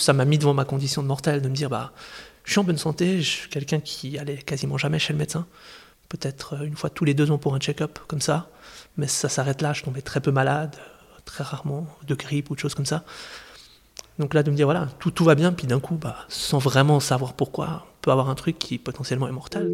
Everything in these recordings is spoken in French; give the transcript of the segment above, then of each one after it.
Ça m'a mis devant ma condition de mortel de me dire bah je suis en bonne santé, je suis quelqu'un qui allait quasiment jamais chez le médecin, peut-être euh, une fois tous les deux ans pour un check-up comme ça, mais ça s'arrête là, je tombais très peu malade, très rarement de grippe ou de choses comme ça. Donc là de me dire voilà tout, va bien, puis d'un coup bah, sans vraiment savoir pourquoi, on peut avoir un truc qui potentiellement est mortel.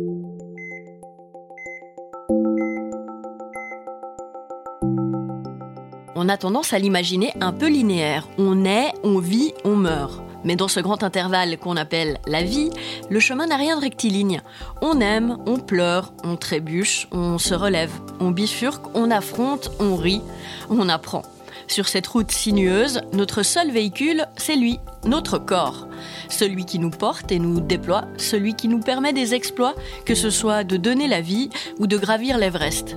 On a tendance à l'imaginer un peu linéaire. On naît, on vit, on meurt. Mais dans ce grand intervalle qu'on appelle la vie, le chemin n'a rien de rectiligne. On aime, on pleure, on trébuche, on se relève, on bifurque, on affronte, on rit, on apprend. Sur cette route sinueuse, notre seul véhicule, c'est lui, notre corps. Celui qui nous porte et nous déploie, celui qui nous permet des exploits, que ce soit de donner la vie ou de gravir l'Everest.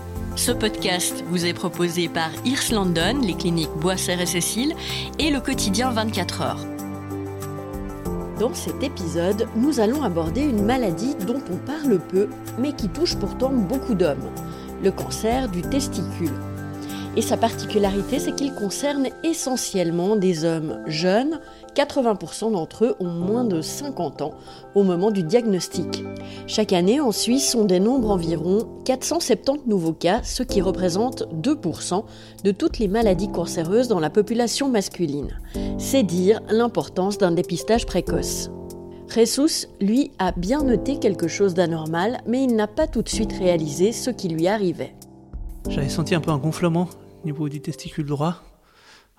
Ce podcast vous est proposé par Irs London, les cliniques Boisser et Cécile et le quotidien 24 heures. Dans cet épisode, nous allons aborder une maladie dont on parle peu, mais qui touche pourtant beaucoup d'hommes, le cancer du testicule. Et sa particularité, c'est qu'il concerne essentiellement des hommes jeunes 80% d'entre eux ont moins de 50 ans au moment du diagnostic. Chaque année en Suisse, on dénombre environ 470 nouveaux cas, ce qui représente 2% de toutes les maladies cancéreuses dans la population masculine. C'est dire l'importance d'un dépistage précoce. Jesus, lui, a bien noté quelque chose d'anormal, mais il n'a pas tout de suite réalisé ce qui lui arrivait. J'avais senti un peu un gonflement au niveau du testicule droit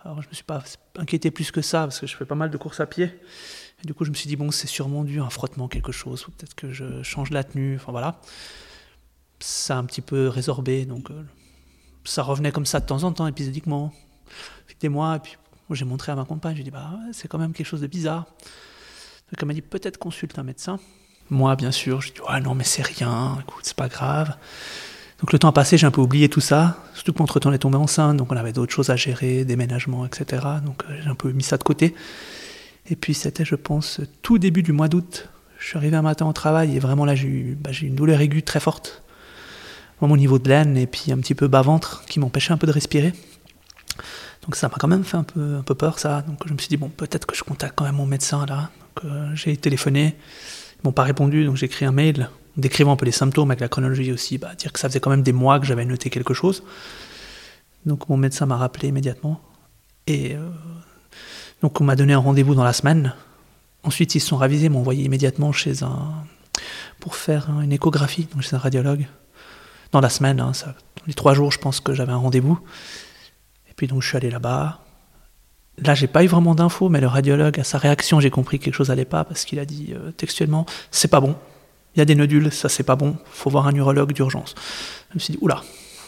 alors je me suis pas inquiété plus que ça parce que je fais pas mal de courses à pied. Et du coup je me suis dit bon c'est sûrement dû à un frottement quelque chose ou peut-être que je change la tenue. Enfin voilà. Ça a un petit peu résorbé donc euh, ça revenait comme ça de temps en temps épisodiquement. Des mois et puis j'ai montré à ma compagne. J'ai dit bah c'est quand même quelque chose de bizarre. Donc elle m'a dit peut-être consulte un médecin. Moi bien sûr je dis ouais non mais c'est rien. Écoute c'est pas grave. Donc le temps a passé, j'ai un peu oublié tout ça, surtout qu'entre-temps on est tombé enceinte, donc on avait d'autres choses à gérer, déménagement, etc. Donc euh, j'ai un peu mis ça de côté. Et puis c'était, je pense, tout début du mois d'août. Je suis arrivé un matin au travail et vraiment là j'ai eu, bah, une douleur aiguë très forte, à mon niveau de laine et puis un petit peu bas-ventre qui m'empêchait un peu de respirer. Donc ça m'a quand même fait un peu, un peu peur ça. Donc je me suis dit, bon, peut-être que je contacte quand même mon médecin là. Donc euh, j'ai téléphoné, ils m'ont pas répondu, donc j'ai écrit un mail décrivant un peu les symptômes avec la chronologie aussi, bah, dire que ça faisait quand même des mois que j'avais noté quelque chose. Donc mon médecin m'a rappelé immédiatement. Et euh, donc on m'a donné un rendez-vous dans la semaine. Ensuite ils se sont ravisés, m'ont envoyé immédiatement chez un pour faire une échographie, donc chez un radiologue. Dans la semaine, hein, ça, les trois jours, je pense que j'avais un rendez-vous. Et puis donc je suis allé là-bas. Là, j'ai pas eu vraiment d'infos, mais le radiologue, à sa réaction, j'ai compris que quelque chose allait pas parce qu'il a dit euh, textuellement, c'est pas bon, il y a des nodules, ça c'est pas bon, faut voir un urologue d'urgence. Je me suis dit, oula.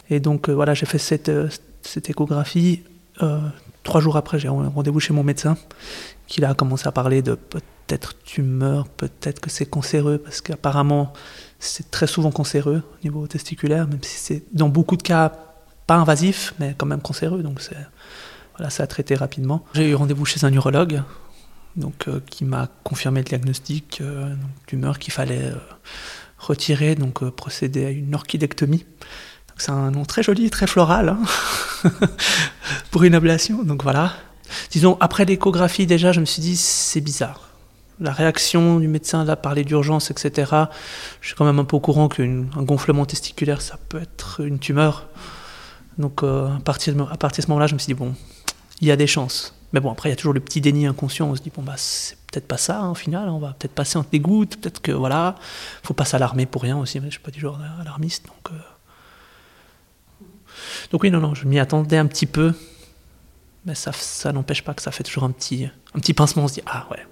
Et donc euh, voilà, j'ai fait cette, euh, échographie. Euh, trois jours après, j'ai rendez-vous chez mon médecin, qui a commencé à parler de peut-être tumeur, peut-être que c'est cancéreux, parce qu'apparemment c'est très souvent cancéreux au niveau testiculaire, même si c'est dans beaucoup de cas pas invasif, mais quand même cancéreux. Donc voilà, ça a traité rapidement. J'ai eu rendez-vous chez un urologue donc, euh, qui m'a confirmé le diagnostic euh, tumeur qu'il fallait euh, retirer, donc procéder à une orchidectomie. C'est un nom très joli, très floral hein, pour une ablation. Donc voilà. Disons, après l'échographie, déjà, je me suis dit, c'est bizarre. La réaction du médecin, là, parler d'urgence, etc. Je suis quand même un peu au courant qu'un gonflement testiculaire, ça peut être une tumeur. Donc, à, partir de, à partir de ce moment-là, je me suis dit, bon, il y a des chances. Mais bon, après, il y a toujours le petit déni inconscient. On se dit, bon, bah, c'est peut-être pas ça, hein, au final. On va peut-être passer entre les gouttes. Peut-être que, voilà, faut pas s'alarmer pour rien aussi. Mais je suis pas du genre alarmiste. Donc, euh. donc oui, non, non, je m'y attendais un petit peu. Mais ça, ça n'empêche pas que ça fait toujours un petit, un petit pincement. On se dit, ah ouais.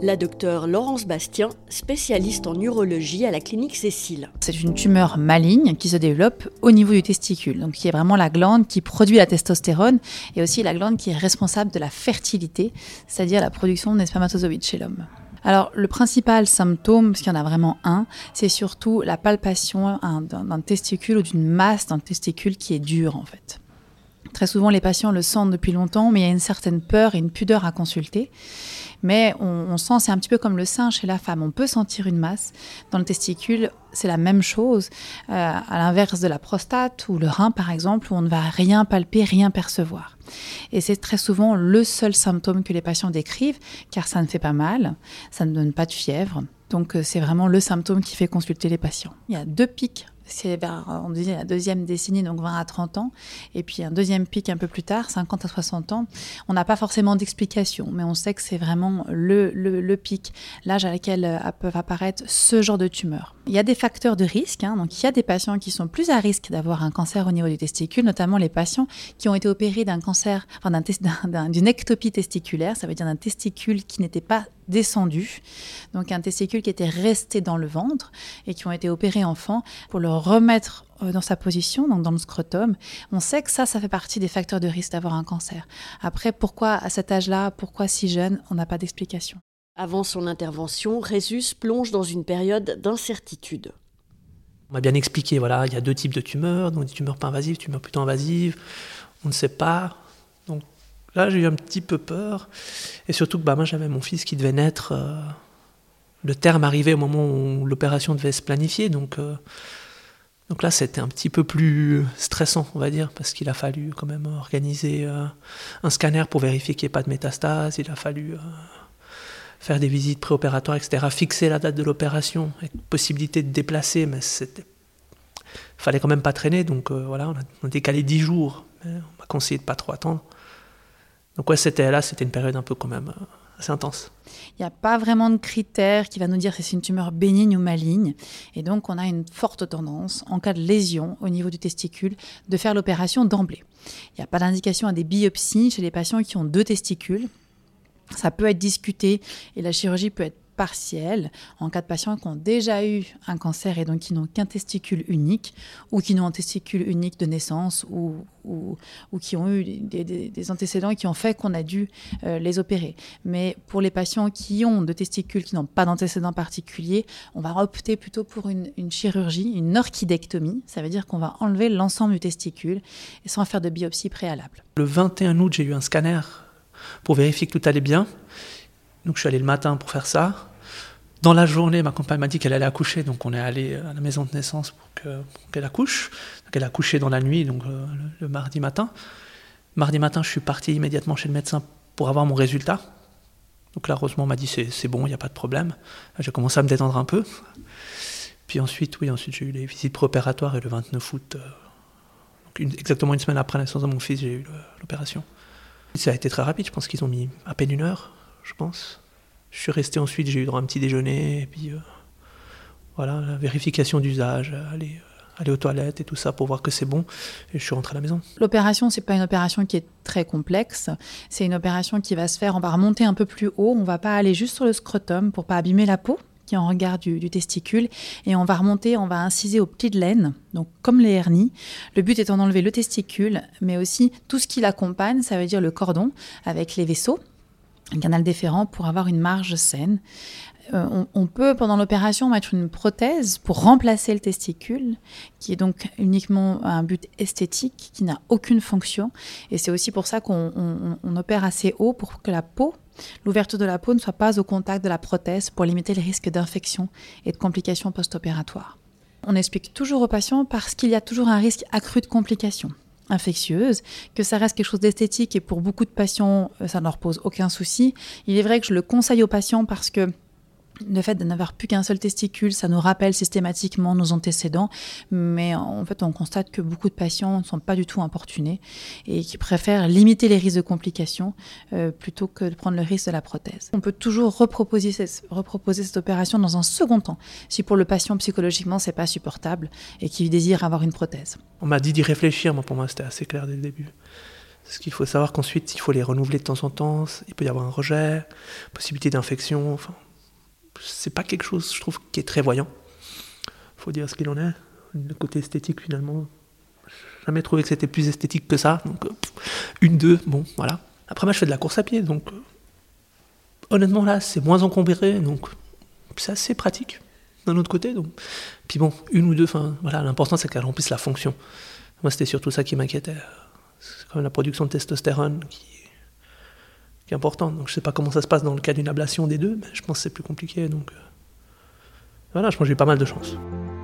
La docteure Laurence Bastien, spécialiste en urologie à la clinique Cécile. C'est une tumeur maligne qui se développe au niveau du testicule, donc qui est vraiment la glande qui produit la testostérone et aussi la glande qui est responsable de la fertilité, c'est-à-dire la production des spermatozoïdes chez l'homme. Alors, le principal symptôme, parce qu'il y en a vraiment un, c'est surtout la palpation d'un testicule ou d'une masse d'un testicule qui est dure, en fait. Très souvent, les patients le sentent depuis longtemps, mais il y a une certaine peur et une pudeur à consulter. Mais on, sent, c'est un petit peu comme le sein chez la femme. On peut sentir une masse. Dans le testicule, c'est la même chose. Euh, à l'inverse de la prostate ou le rein, par exemple, où on ne va rien palper, rien percevoir. Et c'est très souvent le seul symptôme que les patients décrivent, car ça ne fait pas mal, ça ne donne pas de fièvre. Donc euh, c'est vraiment le symptôme qui fait consulter les patients. Il y a deux pics c'est vers, on disait, la deuxième décennie, donc 20 à 30 ans, et puis un deuxième pic un peu plus tard, 50 à 60 ans. On n'a pas forcément d'explication, mais on sait que c'est vraiment le, le, pic, l'âge à laquelle euh, peuvent apparaître ce genre de tumeurs. Il y a des facteurs de risque, hein, donc il y a des patients qui sont plus à risque d'avoir un cancer au niveau du testicule, notamment les patients qui ont été opérés d'un cancer, enfin d'une ectopie testiculaire, ça veut dire d'un testicule qui n'était pas descendu, donc un testicule qui était resté dans le ventre et qui ont été opérés enfants pour le remettre euh, dans sa position, donc dans le scrotum. On sait que ça, ça fait partie des facteurs de risque d'avoir un cancer. Après, pourquoi à cet âge-là, pourquoi si jeune, on n'a pas d'explication? Avant son intervention, Résus plonge dans une période d'incertitude. On m'a bien expliqué, voilà, il y a deux types de tumeurs, donc des tumeurs pas invasives, tumeurs plutôt invasives. On ne sait pas. Là, j'ai eu un petit peu peur. Et surtout que bah, moi, j'avais mon fils qui devait naître. Euh, le terme arrivait au moment où l'opération devait se planifier. Donc, euh, donc là, c'était un petit peu plus stressant, on va dire, parce qu'il a fallu quand même organiser euh, un scanner pour vérifier qu'il n'y ait pas de métastase. Il a fallu faire des visites préopératoires, etc. Fixer la date de l'opération, possibilité de déplacer, mais c'était fallait quand même pas traîner. Donc voilà, on a, décalé 10 jours. on m'a conseillé de pas trop attendre. Donc ouais, c'était là, c'était une période un peu quand même euh, assez intense. Il n'y a pas vraiment de critères qui va nous dire si c'est une tumeur bénigne ou maligne. Et donc, on a une forte tendance, en cas de lésion au niveau du testicule, de faire l'opération d'emblée. Il n'y a pas d'indication à des biopsies chez les patients qui ont deux testicules. Ça peut être discuté et la chirurgie peut être partielle en cas de patients qui ont déjà eu un cancer et donc qui n'ont qu'un testicule unique ou qui n'ont un testicule unique de naissance ou, ou, qui ont eu des, antécédents qui ont fait qu'on a dû euh, les opérer. Mais pour les patients qui ont de testicules qui n'ont pas d'antécédents particuliers, on va opter plutôt pour une, une chirurgie, une orchidectomie. Ça veut dire qu'on va enlever l'ensemble du testicule et sans faire de biopsie préalable. Le 21 août, j'ai eu un scanner pour vérifier que tout allait bien. Donc je suis allé le matin pour faire ça. Dans la journée, ma compagne m'a dit qu'elle allait accoucher, donc on est allé à la maison de naissance pour qu'elle accouche. Elle a accouché dans la nuit, donc euh, le, mardi matin. Mardi matin, je suis parti immédiatement chez le médecin pour avoir mon résultat. Donc là, heureusement, on m'a dit c'est bon, il n'y a pas de problème. J'ai commencé à me détendre un peu. Puis ensuite, oui, ensuite j'ai eu les visites préopératoires et le 29 août, euh, exactement une semaine après la naissance de mon fils, j'ai eu l'opération. Ça a été très rapide, je pense qu'ils ont mis à peine une heure, je pense. Je suis resté ensuite, j'ai eu droit à un petit déjeuner, et puis euh, voilà, la vérification d'usage, aller, euh, aller aux toilettes et tout ça pour voir que c'est bon, et je suis rentré à la maison. L'opération, c'est pas une opération qui est très complexe, c'est une opération qui va se faire, on va remonter un peu plus haut, on va pas aller juste sur le scrotum pour pas abîmer la peau, qui est en regard du, du, testicule. Et on va remonter, on va inciser au pied de laine, donc comme les hernies. Le but étant d'enlever le testicule, mais aussi tout ce qui l'accompagne, ça veut dire le cordon avec les vaisseaux un canal déférent pour avoir une marge saine. Euh, on, peut, pendant l'opération, mettre une prothèse pour remplacer le testicule, qui est donc uniquement un but esthétique, qui n'a aucune fonction. Et c'est aussi pour ça qu'on opère assez haut pour que la peau, l'ouverture de la peau ne soit pas au contact de la prothèse pour limiter les risques d'infection et de complications post-opératoires. On explique toujours aux patients parce qu'il y a toujours un risque accru de complications infectieuse, que ça reste quelque chose d'esthétique et pour beaucoup de patients, euh, ça ne leur pose aucun souci. Il est vrai que je le conseille aux patients parce que le fait de n'avoir plus qu'un seul testicule, ça nous rappelle systématiquement nos antécédents, mais en fait, on constate que beaucoup de patients ne sont pas du tout importunés et qui préfèrent limiter les risques de complications euh, plutôt que de prendre le risque de la prothèse. On peut toujours reproposer cette, opération dans un second temps, si pour le patient psychologiquement c'est pas supportable et qu'il désire avoir une prothèse. On m'a dit d'y réfléchir, moi pour moi c'était assez clair dès le début. Parce qu'il faut savoir qu'ensuite, il faut les renouveler de temps en temps. Il peut y avoir un rejet, possibilité d'infection. Enfin, c'est pas quelque chose, je trouve, qui est très voyant. faut dire ce qu'il en est. Le côté esthétique, finalement, jamais trouvé que c'était plus esthétique que ça. Donc, euh, une, deux, bon, voilà. Après, moi, je fais de la course à pied, donc euh, honnêtement, là, c'est moins encombré, donc c'est assez pratique d'un autre côté. Donc. Puis bon, une ou deux, voilà, l'important, c'est qu'elle remplisse la fonction. Moi, c'était surtout ça qui m'inquiétait c'est quand même la production de testostérone qui, est importante. Donc je sais pas comment ça se passe dans le cas d'une ablation des deux, mais je pense que c'est plus compliqué. Donc euh, voilà, je pense que j'ai pas mal de chance.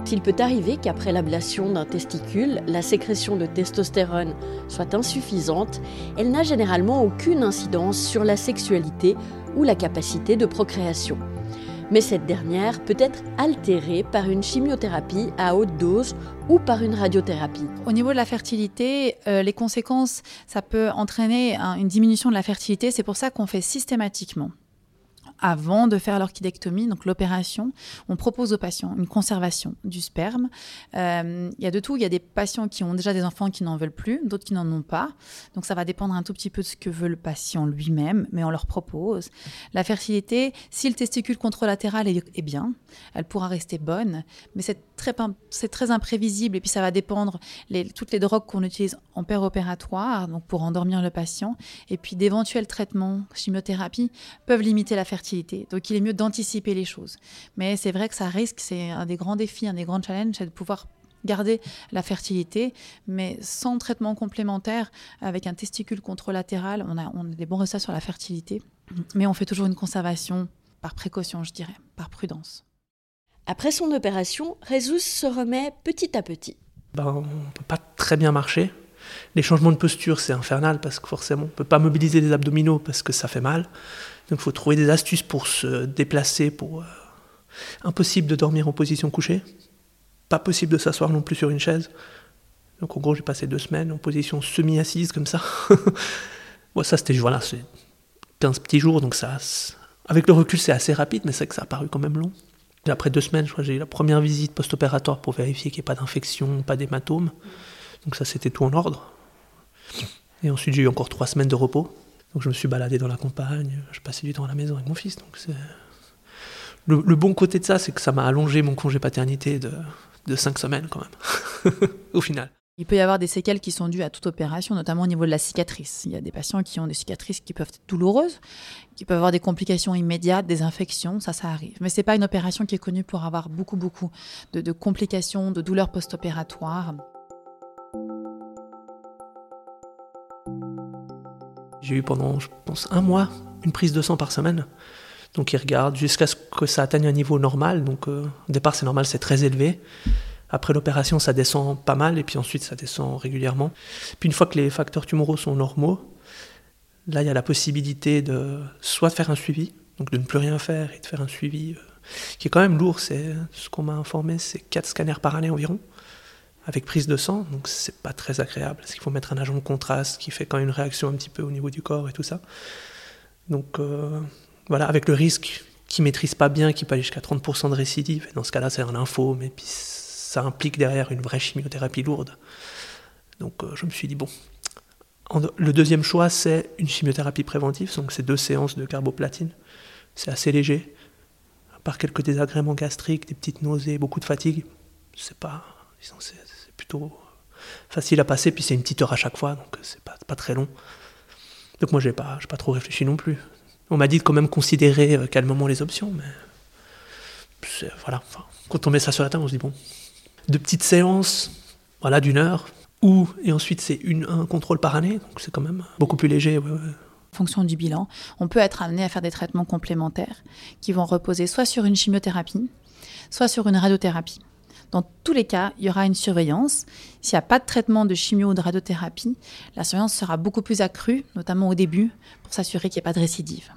S'il peut arriver qu'après l'ablation d'un testicule, la sécrétion de testostérone soit insuffisante, elle n'a généralement aucune incidence sur la sexualité ou la capacité de procréation mais cette dernière peut être altérée par une chimiothérapie à haute dose ou par une radiothérapie. Au niveau de la fertilité, euh, les conséquences, ça peut entraîner une diminution de la fertilité. C'est pour ça qu'on fait systématiquement avant de faire l'orchidectomie, donc l'opération, on propose aux patients une conservation du sperme. Euh, il y a de tout. Il y a des patients qui ont déjà des enfants qui n'en veulent plus, d'autres qui n'en ont pas. Donc ça va dépendre un tout petit peu de ce que veut le patient lui-même, mais on leur propose. La fertilité, si le testicule contralatéral est, est bien, elle pourra rester bonne, mais c'est c'est très imprévisible et puis ça va dépendre toutes les drogues qu'on utilise en opératoire, donc pour endormir le patient, et puis d'éventuels traitements, chimiothérapie, peuvent limiter la fertilité donc il est mieux d'anticiper les choses. Mais c'est vrai que ça risque, c'est un des grands défis, un des grands challenges, c'est de pouvoir garder la fertilité, mais sans traitement complémentaire, avec un testicule contralatéral, on a, on a des bons résultats sur la fertilité, mais on fait toujours une conservation par précaution, je dirais, par prudence. Après son opération, Rezus se remet petit à petit. Ben, on ne peut pas très bien marcher. Les changements de posture, c'est infernal parce que forcément, on ne peut pas mobiliser les abdominaux parce que ça fait mal. Donc il faut trouver des astuces pour se déplacer. Pour, euh, Impossible de dormir en position couchée. Pas possible de s'asseoir non plus sur une chaise. Donc en gros, j'ai passé deux semaines en position semi-assise comme ça. ça, c'était voilà, 15 petits jours. Donc ça, avec le recul, c'est assez rapide, mais c'est que ça a paru quand même long. Après deux semaines, j'ai eu la première visite post-opératoire pour vérifier qu'il n'y ait pas d'infection, pas d'hématome. Donc ça, c'était tout en ordre. Et ensuite, j'ai eu encore trois semaines de repos. Donc je me suis baladé dans la campagne, je passais du temps à la maison avec mon fils. Donc le, le, bon côté de ça, c'est que ça m'a allongé mon congé paternité de, de cinq semaines quand même, au final. Il peut y avoir des séquelles qui sont dues à toute opération, notamment au niveau de la cicatrice. Il y a des patients qui ont des cicatrices qui peuvent être douloureuses, qui peuvent avoir des complications immédiates, des infections, ça, ça arrive. Mais ce n'est pas une opération qui est connue pour avoir beaucoup, beaucoup de, de complications, de douleurs post-opératoires. J'ai eu pendant, je pense, un mois une prise de sang par semaine. Donc ils regardent jusqu'à ce que ça atteigne un niveau normal. Donc euh, au départ c'est normal, c'est très élevé. Après l'opération ça descend pas mal et puis ensuite ça descend régulièrement. Puis une fois que les facteurs tumoraux sont normaux, là il y a la possibilité de soit de faire un suivi, donc de ne plus rien faire et de faire un suivi euh, qui est quand même lourd. C'est ce qu'on m'a informé, c'est 4 scanners par année environ avec prise de sang, donc c'est pas très agréable, parce qu'il faut mettre un agent de contraste qui fait quand même une réaction un petit peu au niveau du corps et tout ça. Donc euh, voilà, avec le risque qui maîtrise pas bien, qui peut aller jusqu'à 30% de récidive, dans ce cas-là c'est un info, mais puis ça implique derrière une vraie chimiothérapie lourde. Donc euh, je me suis dit, bon, le deuxième choix c'est une chimiothérapie préventive, donc c'est deux séances de carboplatine, c'est assez léger, à part quelques désagréments gastriques, des petites nausées, beaucoup de fatigue, c'est pas c'est plutôt facile à passer, puis c'est une petite heure à chaque fois, donc c'est pas, pas très long. Donc moi, j'ai pas, pas trop réfléchi non plus. On m'a dit de quand même considérer euh, calmement les options, mais voilà. quand on met ça sur la table, on se dit bon, de petites séances, voilà, d'une heure, ou et ensuite c'est un contrôle par année, donc c'est quand même beaucoup plus léger. En fonction du bilan, on peut être amené à faire des traitements complémentaires qui vont reposer soit sur une chimiothérapie, soit sur une radiothérapie. Dans tous les cas, il y aura une surveillance. S'il n'y a pas de traitement de chimio ou de radiothérapie, la surveillance sera beaucoup plus accrue, notamment au début, pour s'assurer qu'il n'y ait pas de récidive.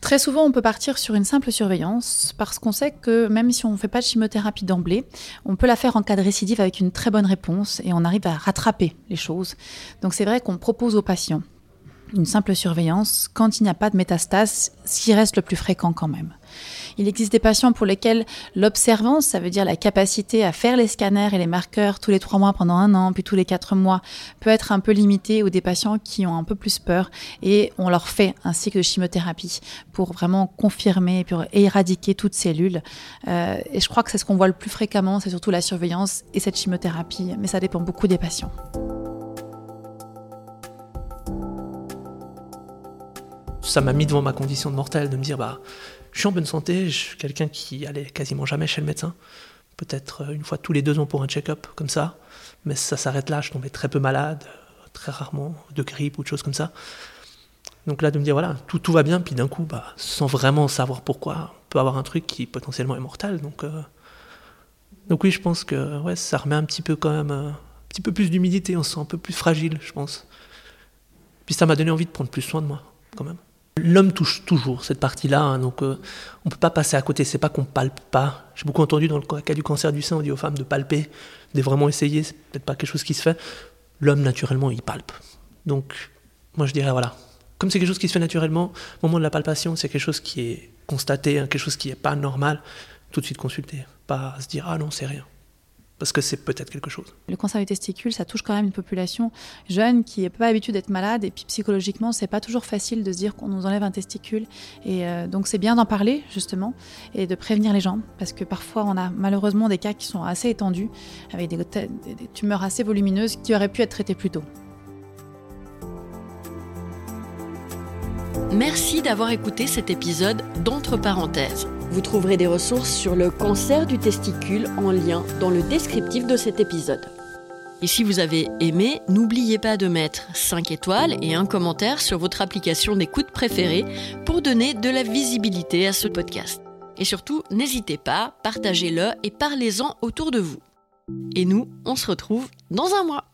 Très souvent, on peut partir sur une simple surveillance parce qu'on sait que même si on ne fait pas de chimiothérapie d'emblée, on peut la faire en cas de récidive avec une très bonne réponse et on arrive à rattraper les choses. Donc c'est vrai qu'on propose aux patients une simple surveillance quand il n'y a pas de métastase, ce qui reste le plus fréquent quand même. Il existe des patients pour lesquels l'observance, ça veut dire la capacité à faire les scanners et les marqueurs tous les trois mois pendant un an, puis tous les quatre mois, peut être un peu limitée, ou des patients qui ont un peu plus peur, et on leur fait un cycle de chimiothérapie pour vraiment confirmer et éradiquer toute cellule. Euh, et je crois que c'est ce qu'on voit le plus fréquemment, c'est surtout la surveillance et cette chimiothérapie, mais ça dépend beaucoup des patients. ça m'a mis devant ma condition de mortel de me dire bah je suis en bonne santé, je suis quelqu'un qui allait quasiment jamais chez le médecin, peut-être euh, une fois tous les deux ans pour un check-up comme ça, mais ça s'arrête là, je tombais très peu malade, très rarement de grippe ou de choses comme ça. Donc là de me dire voilà tout, tout va bien, puis d'un coup bah, sans vraiment savoir pourquoi, on peut avoir un truc qui potentiellement est mortel, donc euh, donc oui je pense que ouais ça remet un petit peu quand même euh, un petit peu plus d'humidité, on se sent un peu plus fragile je pense. Puis ça m'a donné envie de prendre plus soin de moi quand même. L'homme touche toujours cette partie-là, hein, donc euh, on ne peut pas passer à côté. C'est pas qu'on palpe pas. J'ai beaucoup entendu dans le cas du cancer du sein, on dit aux femmes de palper, de vraiment essayer. C'est peut-être pas quelque chose qui se fait. L'homme naturellement, il palpe. Donc moi je dirais voilà, comme c'est quelque chose qui se fait naturellement, au moment de la palpation, c'est quelque chose qui est constaté, hein, quelque chose qui n'est pas normal. Tout de suite consulter, pas se dire ah non c'est rien parce que c'est peut-être quelque chose. Le cancer du testicule, ça touche quand même une population jeune qui n'est pas habituée d'être malade et puis psychologiquement, c'est pas toujours facile de se dire qu'on nous enlève un testicule et euh, donc c'est bien d'en parler justement et de prévenir les gens parce que parfois on a malheureusement des cas qui sont assez étendus avec des, des tumeurs assez volumineuses qui auraient pu être traitées plus tôt. Merci d'avoir écouté cet épisode d'Entre parenthèses. Vous trouverez des ressources sur le cancer du testicule en lien dans le descriptif de cet épisode. Et si vous avez aimé, n'oubliez pas de mettre 5 étoiles et un commentaire sur votre application d'écoute préférée pour donner de la visibilité à ce podcast. Et surtout, n'hésitez pas, partagez-le et parlez-en autour de vous. Et nous, on se retrouve dans un mois.